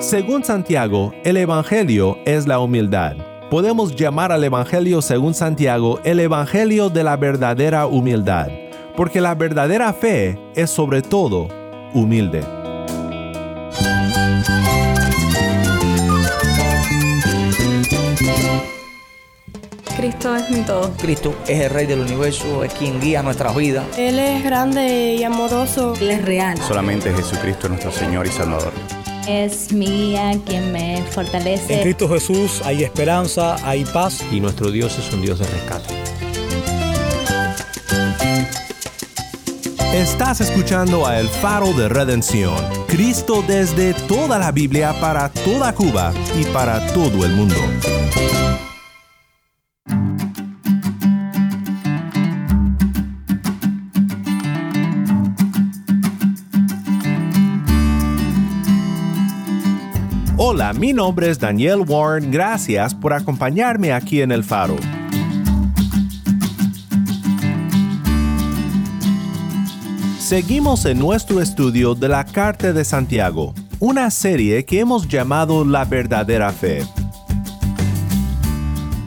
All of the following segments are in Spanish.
Según Santiago, el Evangelio es la humildad. Podemos llamar al Evangelio según Santiago el Evangelio de la verdadera humildad, porque la verdadera fe es sobre todo humilde. Cristo es mi todo. Cristo es el Rey del universo, es quien guía nuestras vidas. Él es grande y amoroso. Él es real. Solamente Jesucristo es nuestro Señor y Salvador. Es mi guía quien me fortalece. En Cristo Jesús hay esperanza, hay paz. Y nuestro Dios es un Dios de rescate. Estás escuchando a El Faro de Redención, Cristo desde toda la Biblia para toda Cuba y para todo el mundo. Hola, mi nombre es Daniel Warren, gracias por acompañarme aquí en El Faro. Seguimos en nuestro estudio de la Carta de Santiago, una serie que hemos llamado La verdadera fe.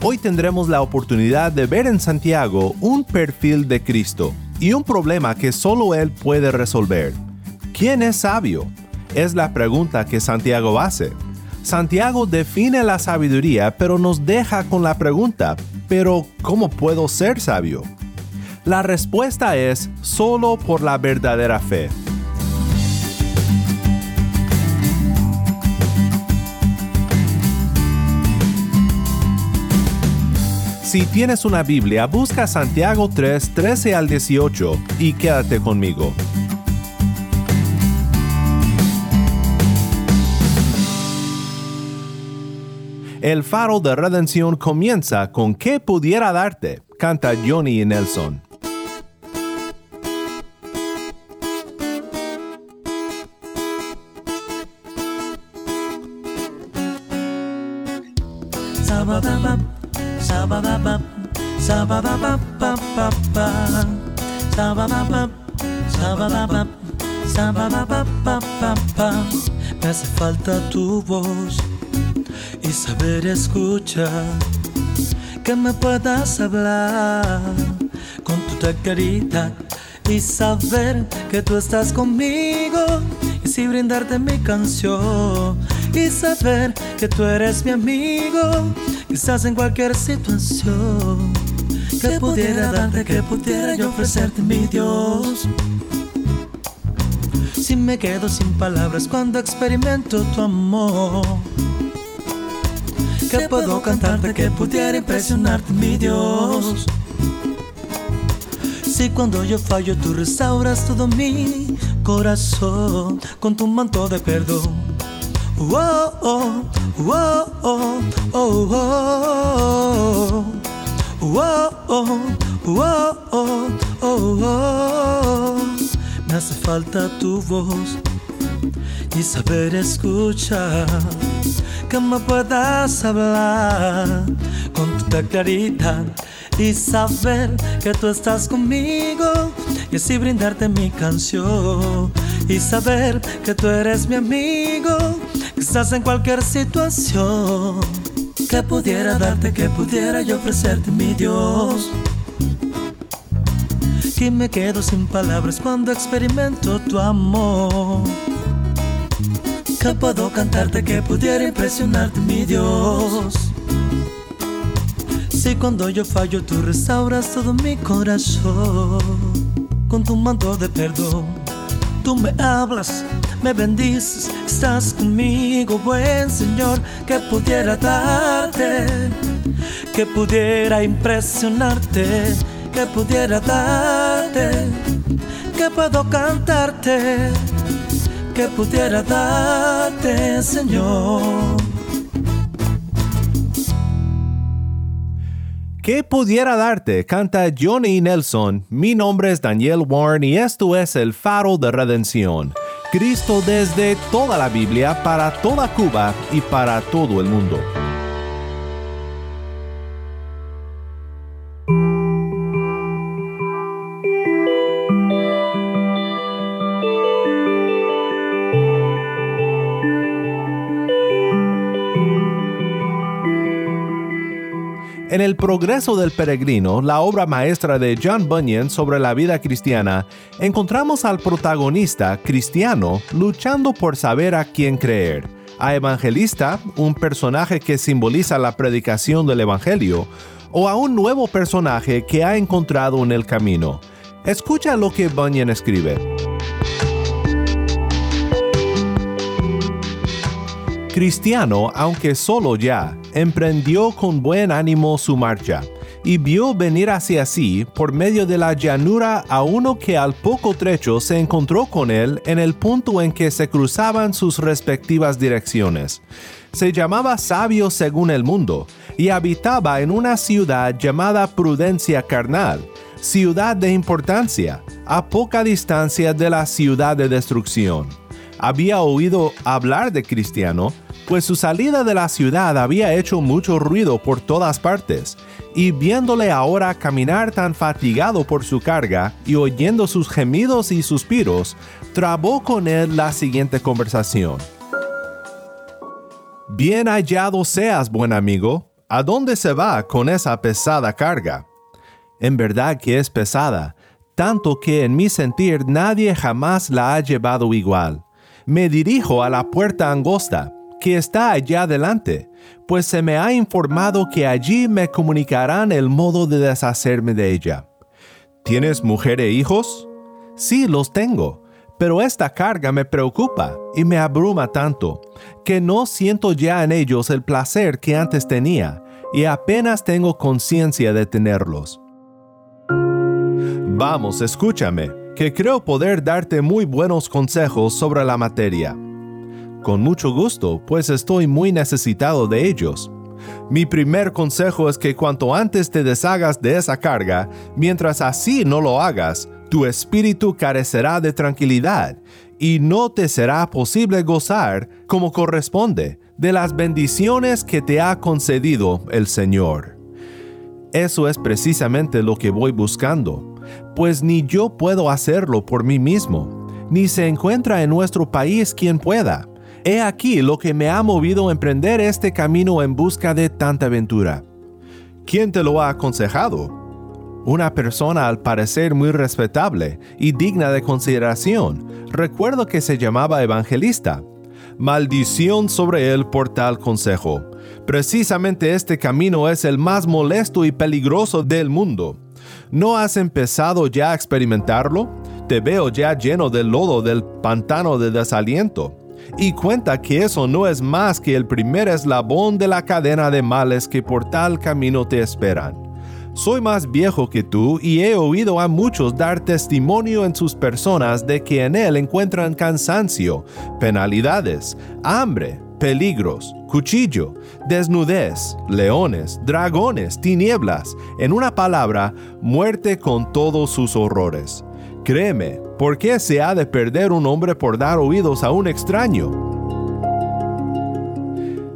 Hoy tendremos la oportunidad de ver en Santiago un perfil de Cristo y un problema que solo Él puede resolver. ¿Quién es sabio? Es la pregunta que Santiago hace. Santiago define la sabiduría, pero nos deja con la pregunta, ¿pero cómo puedo ser sabio? La respuesta es solo por la verdadera fe. Si tienes una Biblia, busca Santiago 3, 13 al 18 y quédate conmigo. El faro de redención comienza con ¿Qué pudiera darte? canta Johnny Nelson. Me hace falta tu voz y saber escuchar, que me puedas hablar con tu claridad y saber que tú estás conmigo y si brindarte mi canción y saber que tú eres mi amigo, quizás en cualquier situación que pudiera darte, que pudiera yo ofrecerte mi Dios. Si me quedo sin palabras cuando experimento tu amor que puedo cantarte que pudiera impresionarte, mi Dios. Si cuando yo fallo tú restauras todo mi corazón con tu manto de perdón. Wow, oh, wow, oh, oh, oh, oh, Me hace falta tu voz y saber escuchar que me puedas hablar. Con tu claridad y saber que tú estás conmigo. Y así brindarte mi canción. Y saber que tú eres mi amigo. Que estás en cualquier situación. Que pudiera darte que pudiera yo ofrecerte mi Dios. Que me quedo sin palabras cuando experimento tu amor que puedo cantarte que pudiera impresionarte, mi Dios. Si cuando yo fallo tú restauras todo mi corazón. Con tu manto de perdón, tú me hablas, me bendices, estás conmigo, buen Señor, que pudiera darte, que pudiera impresionarte, que pudiera darte, que puedo cantarte que pudiera darte, Señor. ¿Qué pudiera darte? Canta Johnny Nelson. Mi nombre es Daniel Warren y esto es el faro de redención. Cristo desde toda la Biblia, para toda Cuba y para todo el mundo. En El progreso del peregrino, la obra maestra de John Bunyan sobre la vida cristiana, encontramos al protagonista cristiano luchando por saber a quién creer. A Evangelista, un personaje que simboliza la predicación del Evangelio, o a un nuevo personaje que ha encontrado en el camino. Escucha lo que Bunyan escribe. Cristiano, aunque solo ya, emprendió con buen ánimo su marcha y vio venir hacia sí por medio de la llanura a uno que al poco trecho se encontró con él en el punto en que se cruzaban sus respectivas direcciones. Se llamaba sabio según el mundo y habitaba en una ciudad llamada Prudencia Carnal, ciudad de importancia, a poca distancia de la ciudad de destrucción. Había oído hablar de Cristiano, pues su salida de la ciudad había hecho mucho ruido por todas partes, y viéndole ahora caminar tan fatigado por su carga y oyendo sus gemidos y suspiros, trabó con él la siguiente conversación. Bien hallado seas, buen amigo, ¿a dónde se va con esa pesada carga? En verdad que es pesada, tanto que en mi sentir nadie jamás la ha llevado igual. Me dirijo a la puerta angosta, que está allá adelante, pues se me ha informado que allí me comunicarán el modo de deshacerme de ella. ¿Tienes mujer e hijos? Sí, los tengo, pero esta carga me preocupa y me abruma tanto, que no siento ya en ellos el placer que antes tenía, y apenas tengo conciencia de tenerlos. Vamos, escúchame, que creo poder darte muy buenos consejos sobre la materia. Con mucho gusto, pues estoy muy necesitado de ellos. Mi primer consejo es que cuanto antes te deshagas de esa carga, mientras así no lo hagas, tu espíritu carecerá de tranquilidad y no te será posible gozar como corresponde de las bendiciones que te ha concedido el Señor. Eso es precisamente lo que voy buscando, pues ni yo puedo hacerlo por mí mismo, ni se encuentra en nuestro país quien pueda He aquí lo que me ha movido a emprender este camino en busca de tanta aventura. ¿Quién te lo ha aconsejado? Una persona al parecer muy respetable y digna de consideración. Recuerdo que se llamaba evangelista. Maldición sobre él por tal consejo. Precisamente este camino es el más molesto y peligroso del mundo. ¿No has empezado ya a experimentarlo? Te veo ya lleno del lodo del pantano de desaliento y cuenta que eso no es más que el primer eslabón de la cadena de males que por tal camino te esperan. Soy más viejo que tú y he oído a muchos dar testimonio en sus personas de que en él encuentran cansancio, penalidades, hambre, peligros, cuchillo, desnudez, leones, dragones, tinieblas, en una palabra, muerte con todos sus horrores. Créeme, ¿por qué se ha de perder un hombre por dar oídos a un extraño?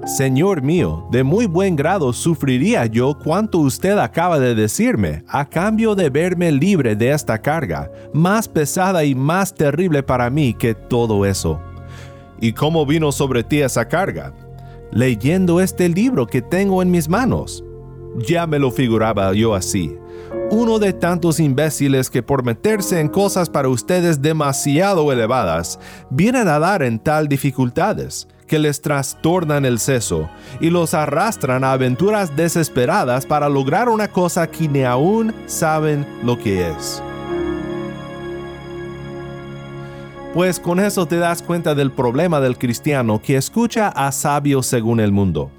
Señor mío, de muy buen grado sufriría yo cuanto usted acaba de decirme, a cambio de verme libre de esta carga, más pesada y más terrible para mí que todo eso. ¿Y cómo vino sobre ti esa carga? Leyendo este libro que tengo en mis manos. Ya me lo figuraba yo así uno de tantos imbéciles que por meterse en cosas para ustedes demasiado elevadas, vienen a dar en tal dificultades que les trastornan el seso y los arrastran a aventuras desesperadas para lograr una cosa que ni aún saben lo que es. Pues con eso te das cuenta del problema del cristiano que escucha a sabios según el mundo.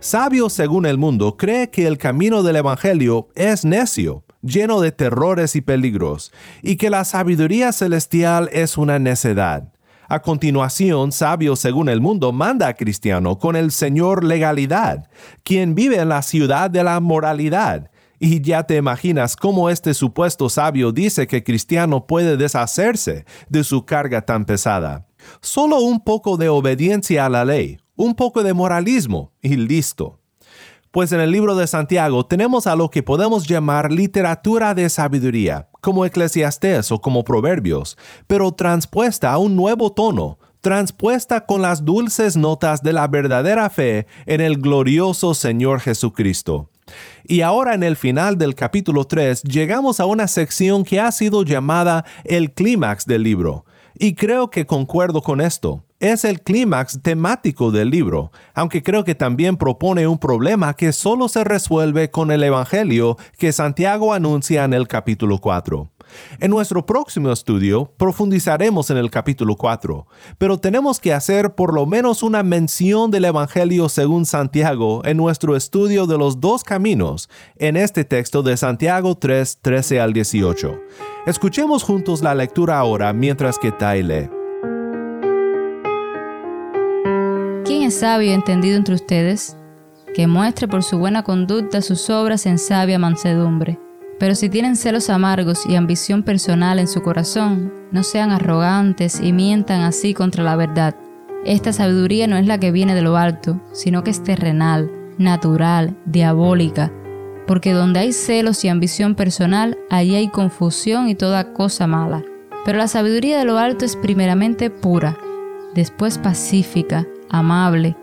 Sabio según el mundo cree que el camino del Evangelio es necio lleno de terrores y peligros, y que la sabiduría celestial es una necedad. A continuación, sabio según el mundo manda a Cristiano con el Señor legalidad, quien vive en la ciudad de la moralidad. Y ya te imaginas cómo este supuesto sabio dice que Cristiano puede deshacerse de su carga tan pesada. Solo un poco de obediencia a la ley, un poco de moralismo y listo. Pues en el libro de Santiago tenemos a lo que podemos llamar literatura de sabiduría, como Eclesiastés o como Proverbios, pero transpuesta a un nuevo tono, transpuesta con las dulces notas de la verdadera fe en el glorioso Señor Jesucristo. Y ahora en el final del capítulo 3 llegamos a una sección que ha sido llamada el clímax del libro. Y creo que concuerdo con esto. Es el clímax temático del libro, aunque creo que también propone un problema que solo se resuelve con el Evangelio que Santiago anuncia en el capítulo 4. En nuestro próximo estudio profundizaremos en el capítulo 4, pero tenemos que hacer por lo menos una mención del Evangelio según Santiago en nuestro estudio de los dos caminos en este texto de Santiago 3, 13 al 18. Escuchemos juntos la lectura ahora mientras que Tai lee. ¿Quién es sabio y entendido entre ustedes? Que muestre por su buena conducta sus obras en sabia mansedumbre pero si tienen celos amargos y ambición personal en su corazón, no sean arrogantes y mientan así contra la verdad. Esta sabiduría no es la que viene de lo alto, sino que es terrenal, natural, diabólica, porque donde hay celos y ambición personal, allí hay confusión y toda cosa mala. Pero la sabiduría de lo alto es primeramente pura, después pacífica, amable,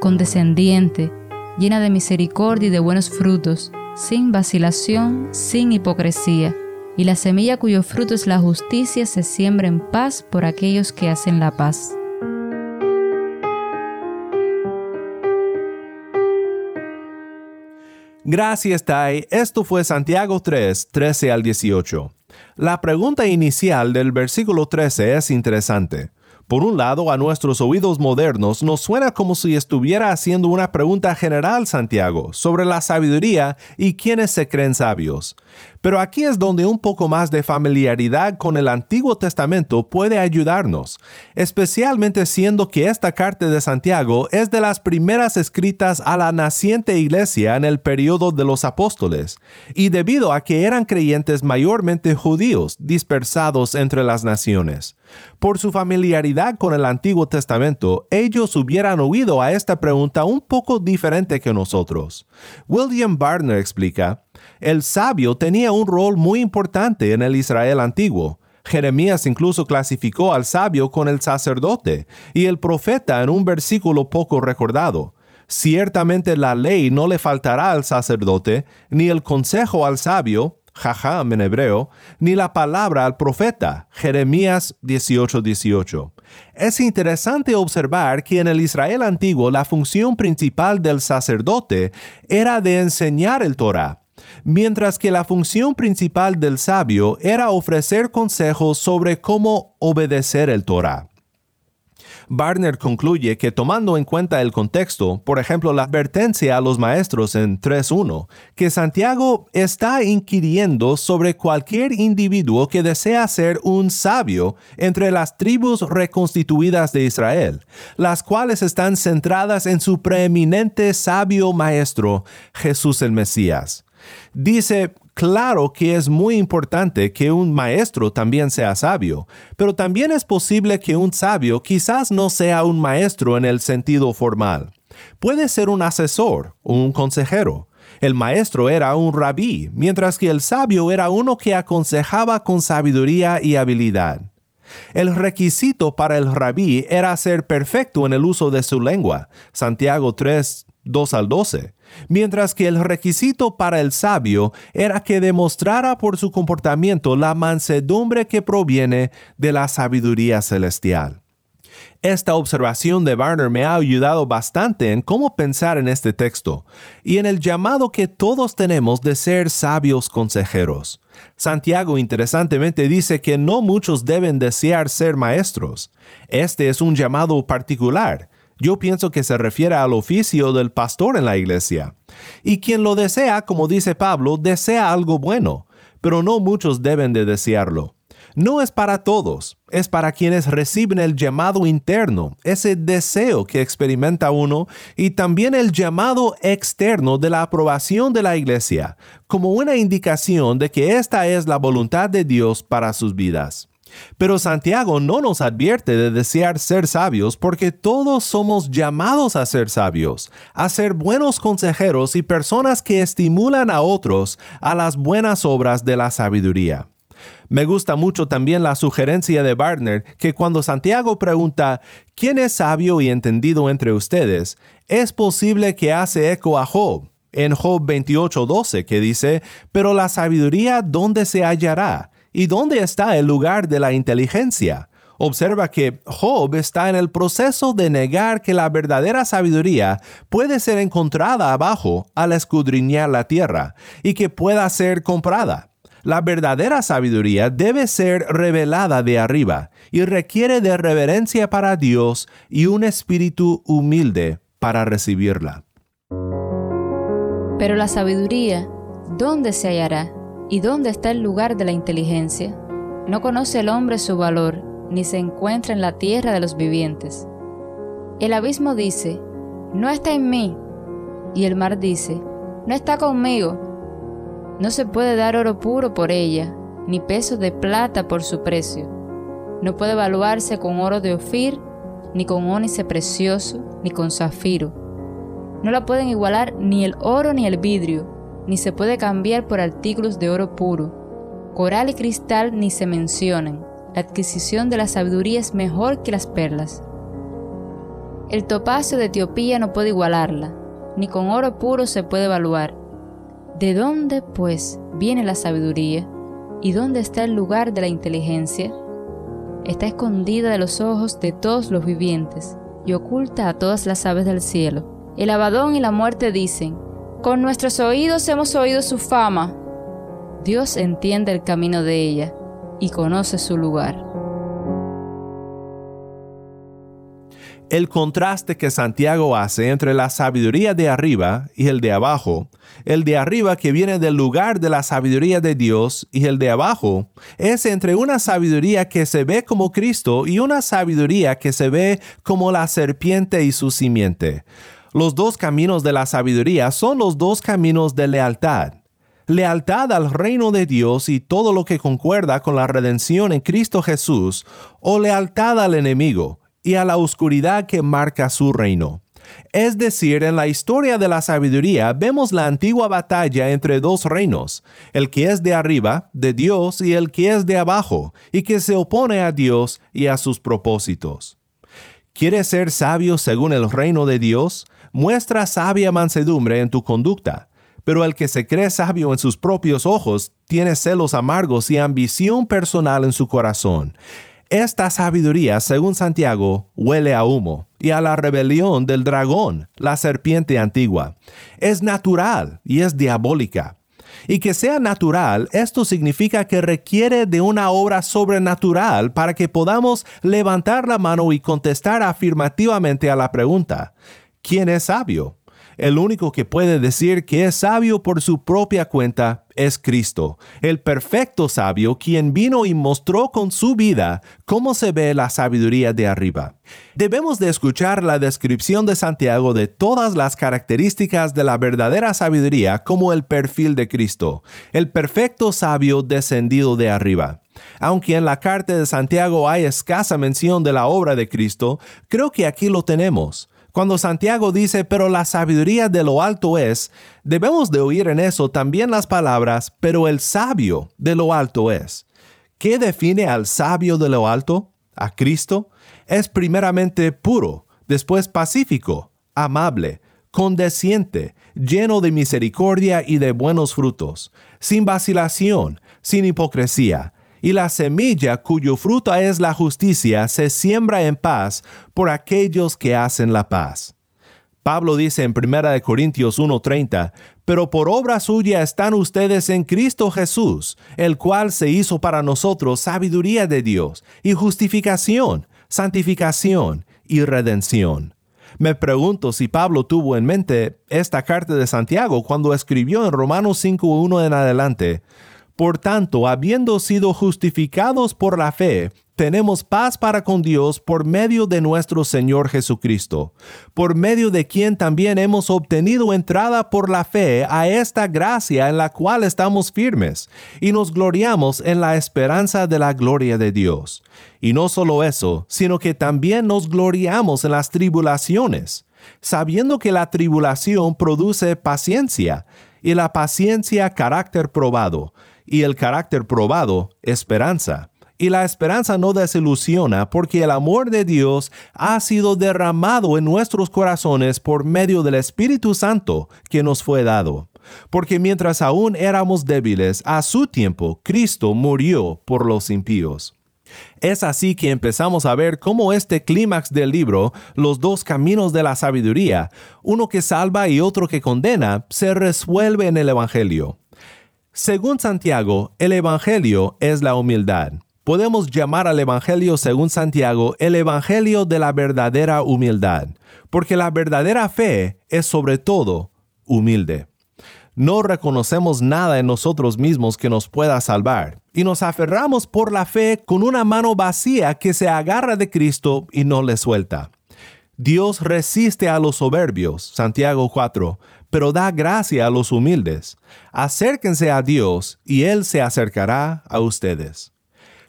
condescendiente, llena de misericordia y de buenos frutos, sin vacilación, sin hipocresía, y la semilla cuyo fruto es la justicia se siembra en paz por aquellos que hacen la paz. Gracias, Tai. Esto fue Santiago 3, 13 al 18. La pregunta inicial del versículo 13 es interesante. Por un lado, a nuestros oídos modernos nos suena como si estuviera haciendo una pregunta general Santiago sobre la sabiduría y quiénes se creen sabios. Pero aquí es donde un poco más de familiaridad con el Antiguo Testamento puede ayudarnos, especialmente siendo que esta carta de Santiago es de las primeras escritas a la naciente iglesia en el periodo de los apóstoles, y debido a que eran creyentes mayormente judíos dispersados entre las naciones. Por su familiaridad con el Antiguo Testamento, ellos hubieran oído a esta pregunta un poco diferente que nosotros. William Barner explica, el sabio tenía un rol muy importante en el Israel antiguo. Jeremías incluso clasificó al sabio con el sacerdote y el profeta en un versículo poco recordado. Ciertamente la ley no le faltará al sacerdote, ni el consejo al sabio, jajam en hebreo, ni la palabra al profeta, Jeremías 18:18. Es interesante observar que en el Israel antiguo la función principal del sacerdote era de enseñar el Torah mientras que la función principal del sabio era ofrecer consejos sobre cómo obedecer el Torah. Barner concluye que tomando en cuenta el contexto, por ejemplo la advertencia a los maestros en 3.1, que Santiago está inquiriendo sobre cualquier individuo que desea ser un sabio entre las tribus reconstituidas de Israel, las cuales están centradas en su preeminente sabio maestro, Jesús el Mesías. Dice, claro que es muy importante que un maestro también sea sabio, pero también es posible que un sabio quizás no sea un maestro en el sentido formal. Puede ser un asesor o un consejero. El maestro era un rabí, mientras que el sabio era uno que aconsejaba con sabiduría y habilidad. El requisito para el rabí era ser perfecto en el uso de su lengua. Santiago 3, 2 al 12 mientras que el requisito para el sabio era que demostrara por su comportamiento la mansedumbre que proviene de la sabiduría celestial. Esta observación de Barner me ha ayudado bastante en cómo pensar en este texto y en el llamado que todos tenemos de ser sabios consejeros. Santiago interesantemente dice que no muchos deben desear ser maestros. Este es un llamado particular yo pienso que se refiere al oficio del pastor en la iglesia. Y quien lo desea, como dice Pablo, desea algo bueno, pero no muchos deben de desearlo. No es para todos, es para quienes reciben el llamado interno, ese deseo que experimenta uno, y también el llamado externo de la aprobación de la iglesia, como una indicación de que esta es la voluntad de Dios para sus vidas. Pero Santiago no nos advierte de desear ser sabios porque todos somos llamados a ser sabios, a ser buenos consejeros y personas que estimulan a otros a las buenas obras de la sabiduría. Me gusta mucho también la sugerencia de Barner que cuando Santiago pregunta ¿quién es sabio y entendido entre ustedes? es posible que hace eco a Job, en Job 28:12 que dice, Pero la sabiduría, ¿dónde se hallará? ¿Y dónde está el lugar de la inteligencia? Observa que Job está en el proceso de negar que la verdadera sabiduría puede ser encontrada abajo al escudriñar la tierra y que pueda ser comprada. La verdadera sabiduría debe ser revelada de arriba y requiere de reverencia para Dios y un espíritu humilde para recibirla. Pero la sabiduría, ¿dónde se hallará? ¿Y dónde está el lugar de la inteligencia? No conoce el hombre su valor, ni se encuentra en la tierra de los vivientes. El abismo dice, no está en mí. Y el mar dice, no está conmigo. No se puede dar oro puro por ella, ni peso de plata por su precio. No puede evaluarse con oro de Ofir, ni con ónice precioso, ni con zafiro no la pueden igualar ni el oro ni el vidrio, ni se puede cambiar por artículos de oro puro. Coral y cristal ni se mencionan. La adquisición de la sabiduría es mejor que las perlas. El topacio de Etiopía no puede igualarla, ni con oro puro se puede evaluar. ¿De dónde, pues, viene la sabiduría? ¿Y dónde está el lugar de la inteligencia? Está escondida de los ojos de todos los vivientes y oculta a todas las aves del cielo. El abadón y la muerte dicen, con nuestros oídos hemos oído su fama. Dios entiende el camino de ella y conoce su lugar. El contraste que Santiago hace entre la sabiduría de arriba y el de abajo, el de arriba que viene del lugar de la sabiduría de Dios y el de abajo, es entre una sabiduría que se ve como Cristo y una sabiduría que se ve como la serpiente y su simiente. Los dos caminos de la sabiduría son los dos caminos de lealtad. Lealtad al reino de Dios y todo lo que concuerda con la redención en Cristo Jesús, o lealtad al enemigo y a la oscuridad que marca su reino. Es decir, en la historia de la sabiduría vemos la antigua batalla entre dos reinos, el que es de arriba, de Dios, y el que es de abajo, y que se opone a Dios y a sus propósitos. ¿Quieres ser sabio según el reino de Dios? Muestra sabia mansedumbre en tu conducta, pero el que se cree sabio en sus propios ojos tiene celos amargos y ambición personal en su corazón. Esta sabiduría, según Santiago, huele a humo y a la rebelión del dragón, la serpiente antigua. Es natural y es diabólica. Y que sea natural, esto significa que requiere de una obra sobrenatural para que podamos levantar la mano y contestar afirmativamente a la pregunta. ¿Quién es sabio? El único que puede decir que es sabio por su propia cuenta es Cristo, el perfecto sabio quien vino y mostró con su vida cómo se ve la sabiduría de arriba. Debemos de escuchar la descripción de Santiago de todas las características de la verdadera sabiduría como el perfil de Cristo, el perfecto sabio descendido de arriba. Aunque en la carta de Santiago hay escasa mención de la obra de Cristo, creo que aquí lo tenemos. Cuando Santiago dice, pero la sabiduría de lo alto es, debemos de oír en eso también las palabras, pero el sabio de lo alto es. ¿Qué define al sabio de lo alto? A Cristo. Es primeramente puro, después pacífico, amable, condesciente, lleno de misericordia y de buenos frutos, sin vacilación, sin hipocresía y la semilla cuyo fruto es la justicia se siembra en paz por aquellos que hacen la paz. Pablo dice en 1 Corintios 1:30, pero por obra suya están ustedes en Cristo Jesús, el cual se hizo para nosotros sabiduría de Dios, y justificación, santificación y redención. Me pregunto si Pablo tuvo en mente esta carta de Santiago cuando escribió en Romanos 5.1 en adelante, por tanto, habiendo sido justificados por la fe, tenemos paz para con Dios por medio de nuestro Señor Jesucristo, por medio de quien también hemos obtenido entrada por la fe a esta gracia en la cual estamos firmes, y nos gloriamos en la esperanza de la gloria de Dios. Y no solo eso, sino que también nos gloriamos en las tribulaciones, sabiendo que la tribulación produce paciencia, y la paciencia carácter probado, y el carácter probado, esperanza, Y la esperanza no desilusiona porque el amor de Dios ha sido derramado en nuestros corazones por medio del Espíritu Santo que nos fue dado. Porque mientras aún éramos débiles, a su tiempo Cristo murió por los impíos. Es así que empezamos a ver cómo este clímax del libro, los dos caminos de la sabiduría, uno que salva y otro que condena, se resuelve en el Evangelio. Según Santiago, el Evangelio es la humildad. Podemos llamar al Evangelio según Santiago el Evangelio de la verdadera humildad, porque la verdadera fe es sobre todo humilde no reconocemos nada en nosotros mismos que nos pueda salvar, y nos aferramos por la fe con una mano vacía que se agarra de Cristo y no le suelta. Dios resiste a los soberbios, Santiago 4, pero da gracia a los humildes. Acérquense a Dios y Él se acercará a ustedes.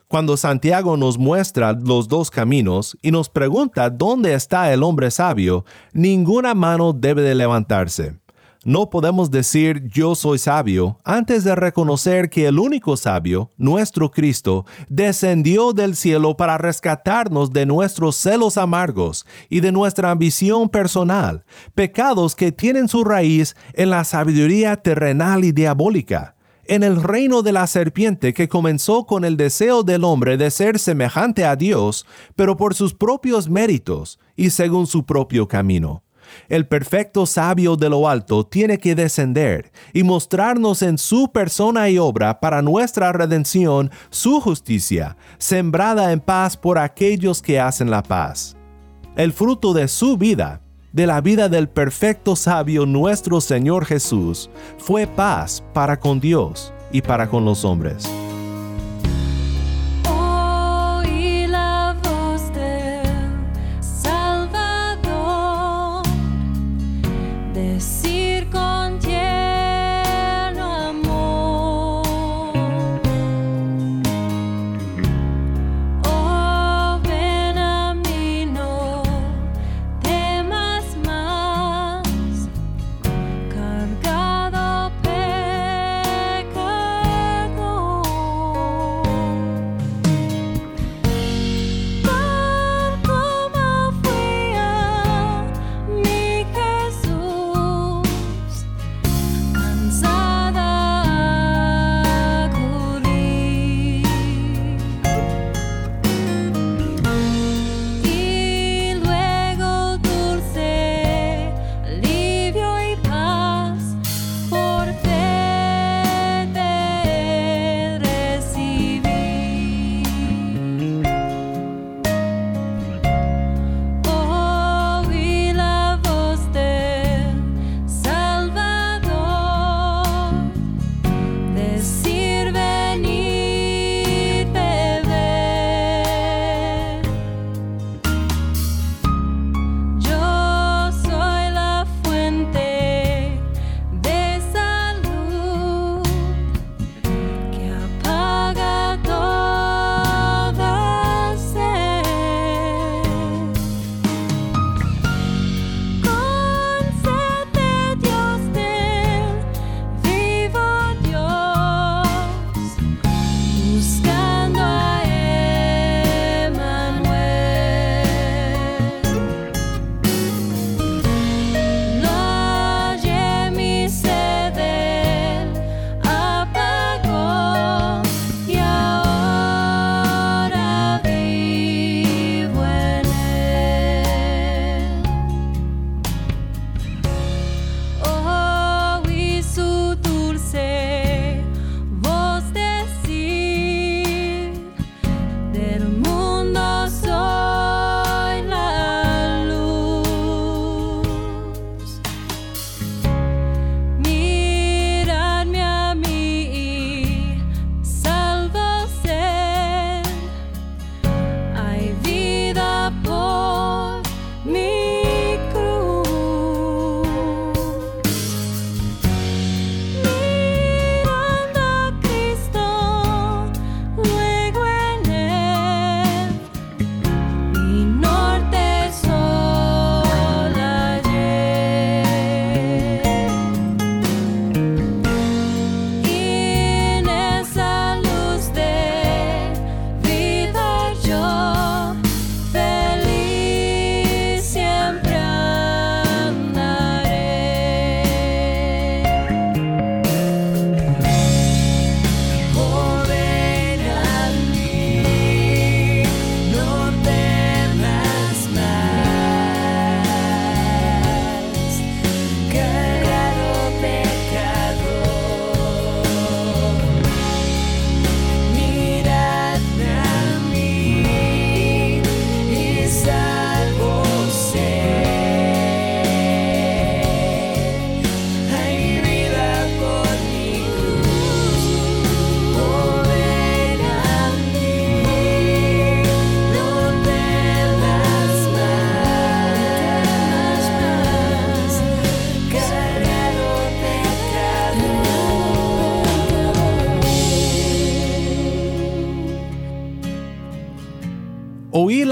Cuando Santiago nos muestra los dos caminos y nos pregunta dónde está el hombre sabio, ninguna mano debe de levantarse no podemos decir yo soy sabio antes de reconocer que el único sabio, nuestro Cristo, descendió del cielo para rescatarnos de nuestros celos amargos y de nuestra ambición personal, pecados que tienen su raíz en la sabiduría terrenal y diabólica en el reino de la serpiente que comenzó con el deseo del hombre de ser semejante a Dios, pero por sus propios méritos y según su propio camino el perfecto sabio de lo alto tiene que descender y mostrarnos en su persona y obra para nuestra redención su justicia, sembrada en paz por aquellos que hacen la paz. El fruto de su vida, de la vida del perfecto sabio nuestro Señor Jesús, fue paz para con Dios y para con los hombres.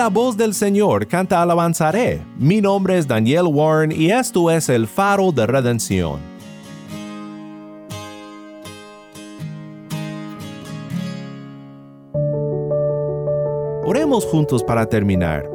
La voz del Señor canta alabanzaré. Mi nombre es Daniel Warren y esto es el faro de redención. Oremos juntos para terminar.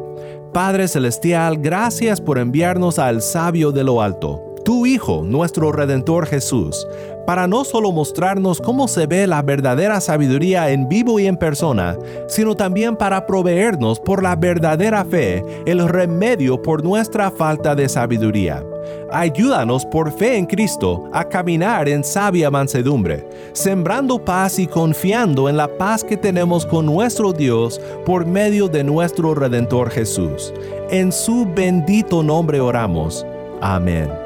Padre Celestial, gracias por enviarnos al sabio de lo alto, tu Hijo, nuestro Redentor Jesús, para no solo mostrarnos cómo se ve la verdadera sabiduría en vivo y en persona, sino también para proveernos por la verdadera fe el remedio por nuestra falta de sabiduría. Ayúdanos por fe en Cristo a caminar en sabia mansedumbre, sembrando paz y confiando en la paz que tenemos con nuestro Dios por medio de nuestro Redentor Jesús. En su bendito nombre oramos. Amén.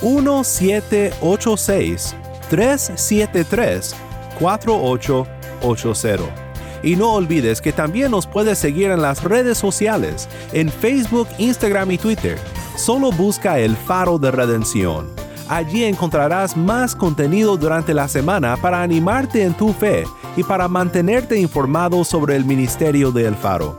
1786-373-4880. Y no olvides que también nos puedes seguir en las redes sociales, en Facebook, Instagram y Twitter. Solo busca el faro de redención. Allí encontrarás más contenido durante la semana para animarte en tu fe y para mantenerte informado sobre el ministerio de El Faro.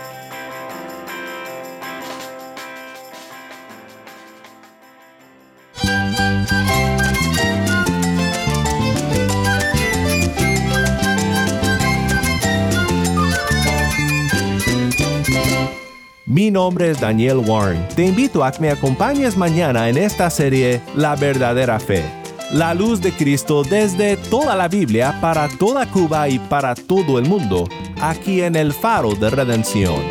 Mi nombre es Daniel Warren. Te invito a que me acompañes mañana en esta serie La verdadera fe. La luz de Cristo desde toda la Biblia para toda Cuba y para todo el mundo, aquí en el faro de redención.